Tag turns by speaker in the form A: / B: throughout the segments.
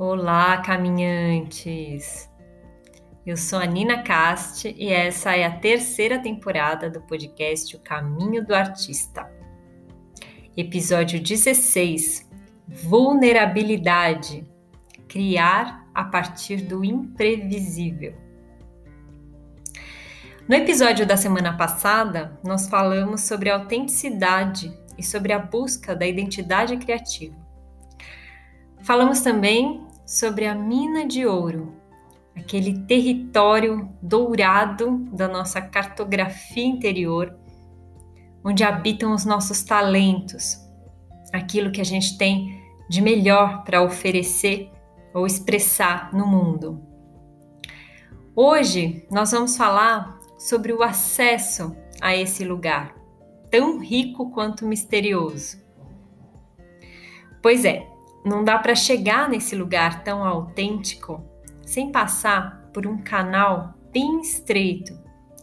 A: Olá, caminhantes! Eu sou a Nina Cast e essa é a terceira temporada do podcast O Caminho do Artista. Episódio 16: Vulnerabilidade Criar a partir do imprevisível. No episódio da semana passada, nós falamos sobre autenticidade e sobre a busca da identidade criativa. Falamos também sobre a mina de ouro, aquele território dourado da nossa cartografia interior, onde habitam os nossos talentos, aquilo que a gente tem de melhor para oferecer ou expressar no mundo. Hoje nós vamos falar sobre o acesso a esse lugar, tão rico quanto misterioso. Pois é, não dá para chegar nesse lugar tão autêntico sem passar por um canal bem estreito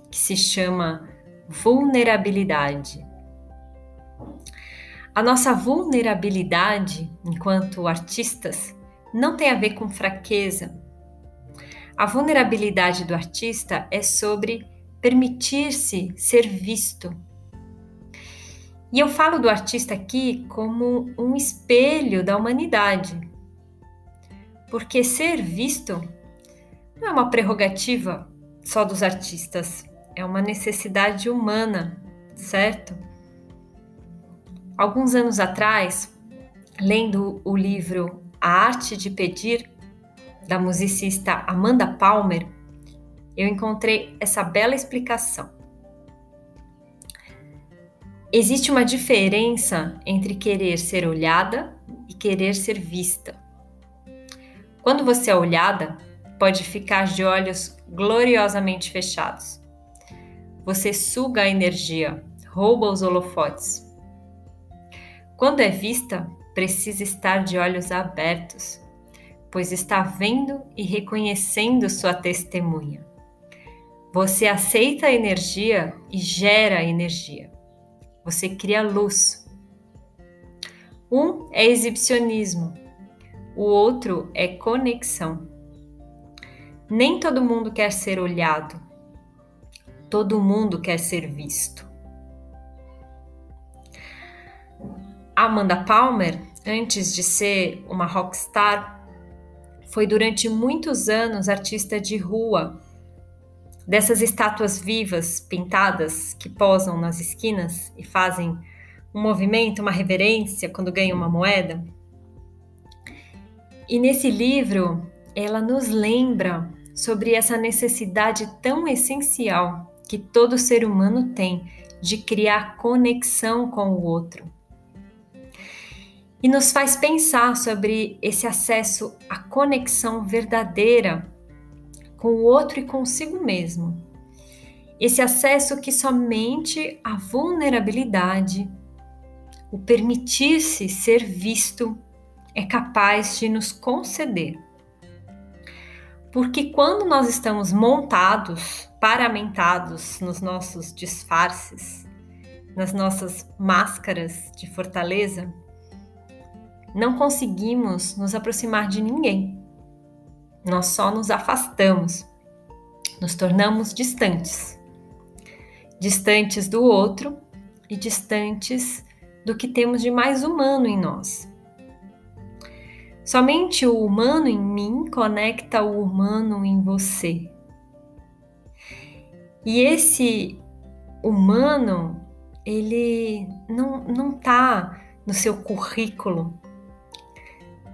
A: que se chama vulnerabilidade. A nossa vulnerabilidade enquanto artistas não tem a ver com fraqueza. A vulnerabilidade do artista é sobre permitir-se ser visto, e eu falo do artista aqui como um espelho da humanidade. Porque ser visto não é uma prerrogativa só dos artistas, é uma necessidade humana, certo? Alguns anos atrás, lendo o livro A Arte de Pedir, da musicista Amanda Palmer, eu encontrei essa bela explicação. Existe uma diferença entre querer ser olhada e querer ser vista. Quando você é olhada, pode ficar de olhos gloriosamente fechados. Você suga a energia, rouba os holofotes. Quando é vista, precisa estar de olhos abertos, pois está vendo e reconhecendo sua testemunha. Você aceita a energia e gera energia você cria luz. Um é exibicionismo, o outro é conexão. Nem todo mundo quer ser olhado, todo mundo quer ser visto. Amanda Palmer, antes de ser uma rockstar, foi durante muitos anos artista de rua dessas estátuas vivas pintadas que posam nas esquinas e fazem um movimento, uma reverência quando ganham uma moeda. E nesse livro, ela nos lembra sobre essa necessidade tão essencial que todo ser humano tem de criar conexão com o outro. E nos faz pensar sobre esse acesso à conexão verdadeira com o outro e consigo mesmo. Esse acesso que somente a vulnerabilidade, o permitir-se ser visto, é capaz de nos conceder. Porque quando nós estamos montados, paramentados nos nossos disfarces, nas nossas máscaras de fortaleza, não conseguimos nos aproximar de ninguém nós só nos afastamos, nos tornamos distantes. Distantes do outro e distantes do que temos de mais humano em nós. Somente o humano em mim conecta o humano em você. E esse humano, ele não, não tá no seu currículo,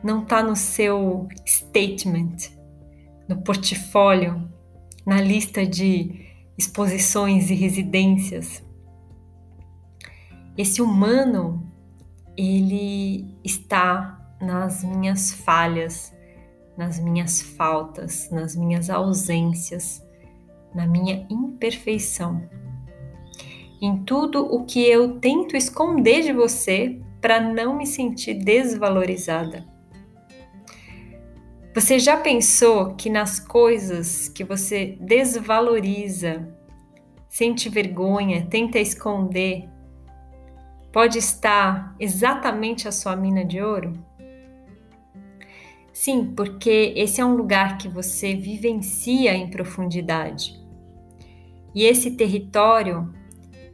A: não tá no seu statement, no portfólio, na lista de exposições e residências. Esse humano, ele está nas minhas falhas, nas minhas faltas, nas minhas ausências, na minha imperfeição. Em tudo o que eu tento esconder de você para não me sentir desvalorizada. Você já pensou que nas coisas que você desvaloriza, sente vergonha, tenta esconder, pode estar exatamente a sua mina de ouro? Sim, porque esse é um lugar que você vivencia em profundidade. E esse território,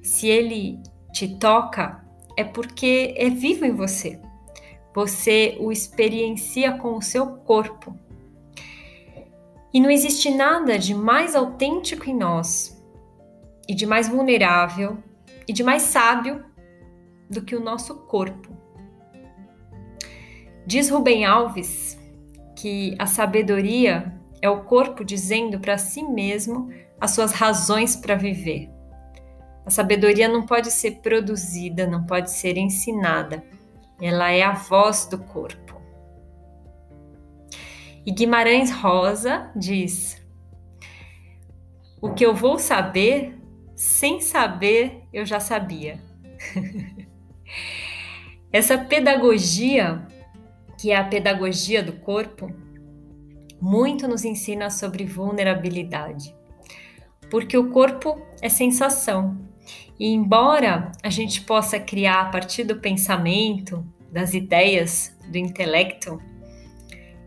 A: se ele te toca, é porque é vivo em você. Você o experiencia com o seu corpo. E não existe nada de mais autêntico em nós, e de mais vulnerável, e de mais sábio do que o nosso corpo. Diz Rubem Alves que a sabedoria é o corpo dizendo para si mesmo as suas razões para viver. A sabedoria não pode ser produzida, não pode ser ensinada. Ela é a voz do corpo. E Guimarães Rosa diz: O que eu vou saber, sem saber, eu já sabia. Essa pedagogia, que é a pedagogia do corpo, muito nos ensina sobre vulnerabilidade. Porque o corpo é sensação, e embora a gente possa criar a partir do pensamento, das ideias, do intelecto,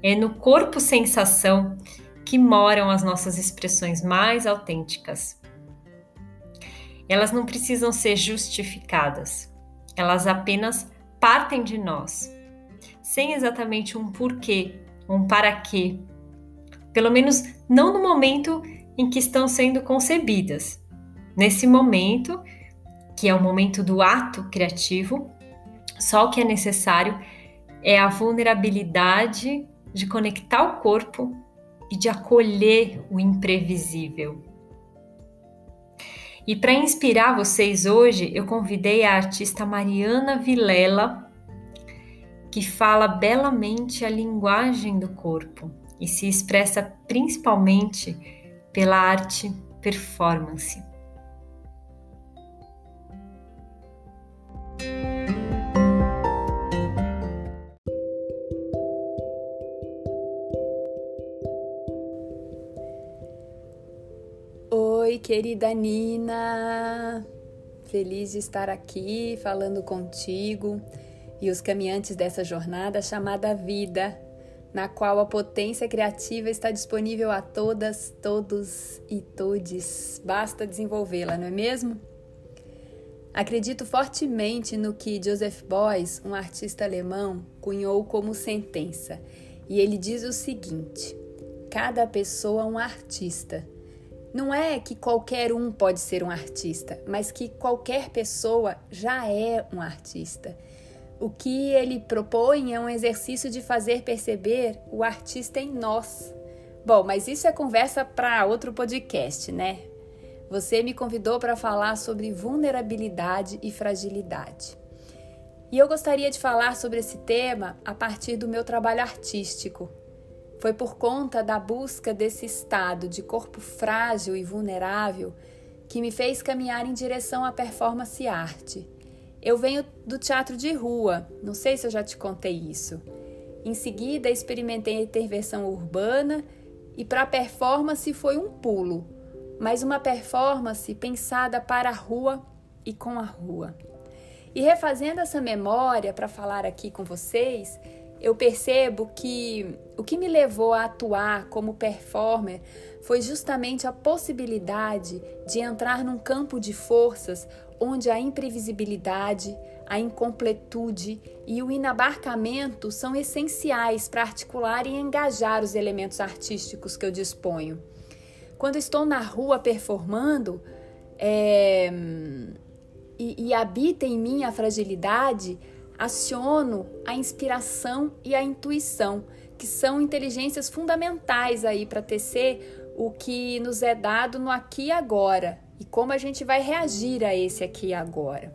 A: é no corpo sensação que moram as nossas expressões mais autênticas. Elas não precisam ser justificadas, elas apenas partem de nós, sem exatamente um porquê, um para quê. Pelo menos não no momento em que estão sendo concebidas. Nesse momento, que é o momento do ato criativo, só o que é necessário é a vulnerabilidade de conectar o corpo e de acolher o imprevisível. E para inspirar vocês hoje, eu convidei a artista Mariana Vilela, que fala belamente a linguagem do corpo e se expressa principalmente pela arte performance.
B: Querida Nina! Feliz de estar aqui falando contigo e os caminhantes dessa jornada chamada vida, na qual a potência criativa está disponível a todas, todos e todes. Basta desenvolvê-la, não é mesmo? Acredito fortemente no que Joseph Beuys, um artista alemão, cunhou como sentença, e ele diz o seguinte: cada pessoa é um artista não é que qualquer um pode ser um artista, mas que qualquer pessoa já é um artista. O que ele propõe é um exercício de fazer perceber o artista em nós. Bom, mas isso é conversa para outro podcast, né? Você me convidou para falar sobre vulnerabilidade e fragilidade. E eu gostaria de falar sobre esse tema a partir do meu trabalho artístico, foi por conta da busca desse estado de corpo frágil e vulnerável que me fez caminhar em direção à performance arte. Eu venho do teatro de rua, não sei se eu já te contei isso. Em seguida, experimentei a intervenção urbana e para a performance foi um pulo, mas uma performance pensada para a rua e com a rua. E refazendo essa memória para falar aqui com vocês, eu percebo que o que me levou a atuar como performer foi justamente a possibilidade de entrar num campo de forças onde a imprevisibilidade, a incompletude e o inabarcamento são essenciais para articular e engajar os elementos artísticos que eu disponho. Quando estou na rua performando é, e, e habita em mim a fragilidade, aciono a inspiração e a intuição, que são inteligências fundamentais aí para tecer o que nos é dado no aqui e agora e como a gente vai reagir a esse aqui e agora.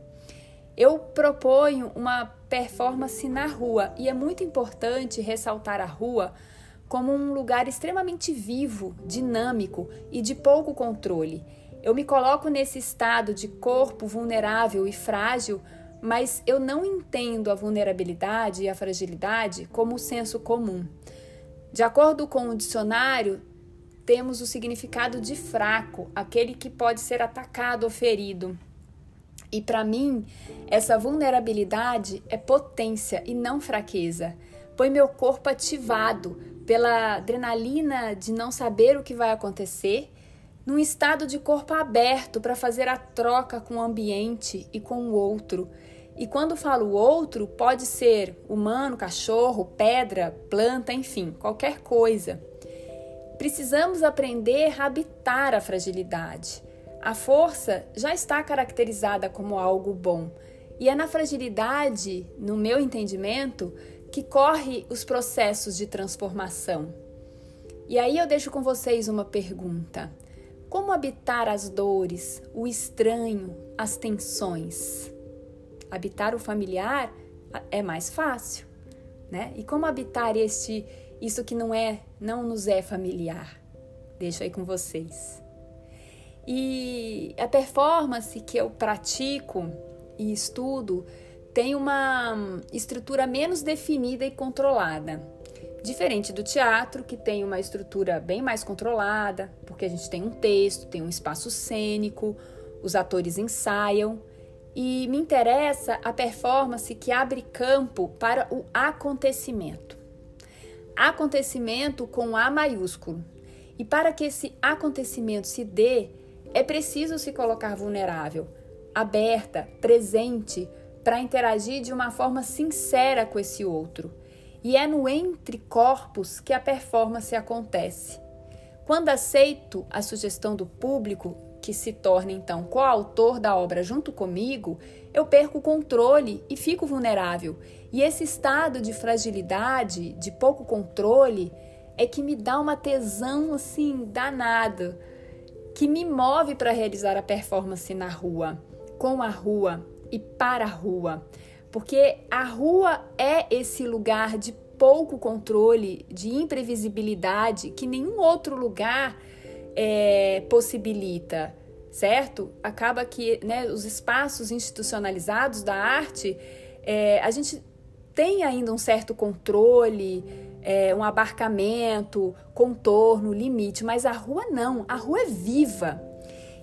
B: Eu proponho uma performance na rua e é muito importante ressaltar a rua como um lugar extremamente vivo, dinâmico e de pouco controle. Eu me coloco nesse estado de corpo vulnerável e frágil mas eu não entendo a vulnerabilidade e a fragilidade como senso comum. De acordo com o dicionário, temos o significado de fraco, aquele que pode ser atacado ou ferido. E para mim, essa vulnerabilidade é potência e não fraqueza, põe meu corpo ativado pela adrenalina de não saber o que vai acontecer, num estado de corpo aberto para fazer a troca com o ambiente e com o outro. E quando falo outro, pode ser humano, cachorro, pedra, planta, enfim, qualquer coisa. Precisamos aprender a habitar a fragilidade. A força já está caracterizada como algo bom, e é na fragilidade, no meu entendimento, que corre os processos de transformação. E aí eu deixo com vocês uma pergunta: como habitar as dores, o estranho, as tensões? Habitar o familiar é mais fácil, né? E como habitar este isso que não é, não nos é familiar? Deixo aí com vocês. E a performance que eu pratico e estudo tem uma estrutura menos definida e controlada. Diferente do teatro, que tem uma estrutura bem mais controlada, porque a gente tem um texto, tem um espaço cênico, os atores ensaiam. E me interessa a performance que abre campo para o acontecimento. Acontecimento com A maiúsculo. E para que esse acontecimento se dê, é preciso se colocar vulnerável, aberta, presente, para interagir de uma forma sincera com esse outro. E é no entre corpos que a performance acontece. Quando aceito a sugestão do público, que se torna então coautor da obra junto comigo, eu perco o controle e fico vulnerável. E esse estado de fragilidade, de pouco controle, é que me dá uma tesão assim danada, que me move para realizar a performance na rua, com a rua, e para a rua, porque a rua é esse lugar de pouco controle, de imprevisibilidade que nenhum outro lugar é, possibilita, certo? Acaba que né, os espaços institucionalizados da arte, é, a gente tem ainda um certo controle, é, um abarcamento, contorno, limite, mas a rua não, a rua é viva.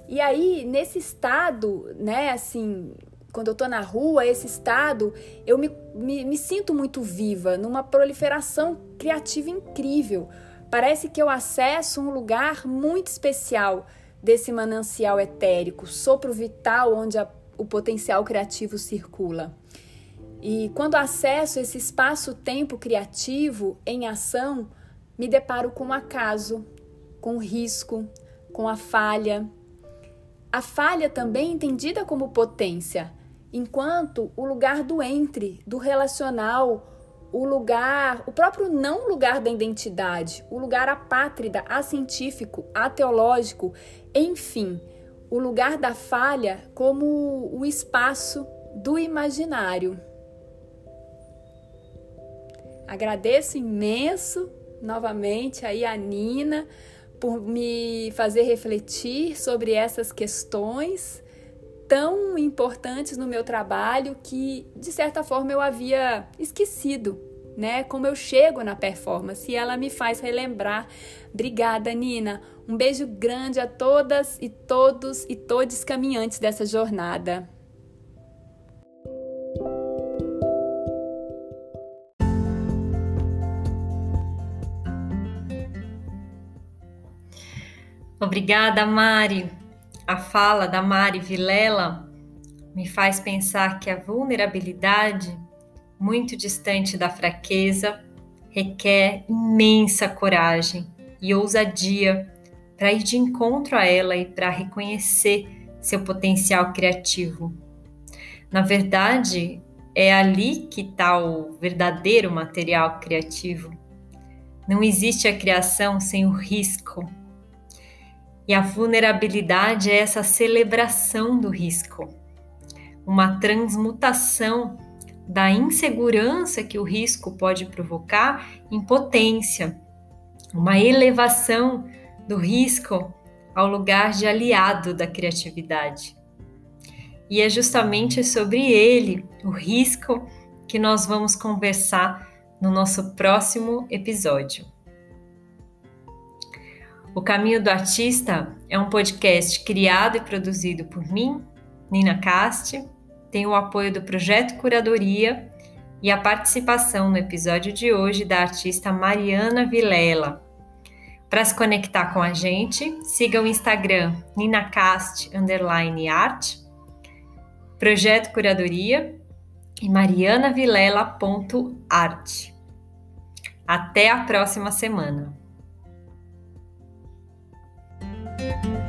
B: E aí, nesse estado, né, assim, quando eu estou na rua, esse estado, eu me, me, me sinto muito viva, numa proliferação criativa incrível. Parece que eu acesso um lugar muito especial desse manancial etérico, sopro vital onde a, o potencial criativo circula. E quando acesso esse espaço-tempo criativo em ação, me deparo com o acaso, com o risco, com a falha. A falha também entendida como potência enquanto o lugar do entre, do relacional, o lugar, o próprio não lugar da identidade, o lugar apátrida, acientífico, ateológico, enfim, o lugar da falha como o espaço do imaginário. Agradeço imenso novamente aí a Nina por me fazer refletir sobre essas questões tão importantes no meu trabalho que, de certa forma, eu havia esquecido, né? Como eu chego na performance e ela me faz relembrar. Obrigada, Nina. Um beijo grande a todas e todos e todos caminhantes dessa jornada.
A: Obrigada, Mari. A fala da Mari Vilela me faz pensar que a vulnerabilidade, muito distante da fraqueza, requer imensa coragem e ousadia para ir de encontro a ela e para reconhecer seu potencial criativo. Na verdade, é ali que está o verdadeiro material criativo. Não existe a criação sem o risco, e a vulnerabilidade é essa celebração do risco, uma transmutação da insegurança que o risco pode provocar em potência, uma elevação do risco ao lugar de aliado da criatividade. E é justamente sobre ele, o risco, que nós vamos conversar no nosso próximo episódio. O Caminho do Artista é um podcast criado e produzido por mim, Nina Cast, tem o apoio do Projeto Curadoria e a participação no episódio de hoje da artista Mariana Vilela. Para se conectar com a gente, siga o Instagram ninacast_art, Projeto Curadoria e marianavilela.art. Até a próxima semana! Bye.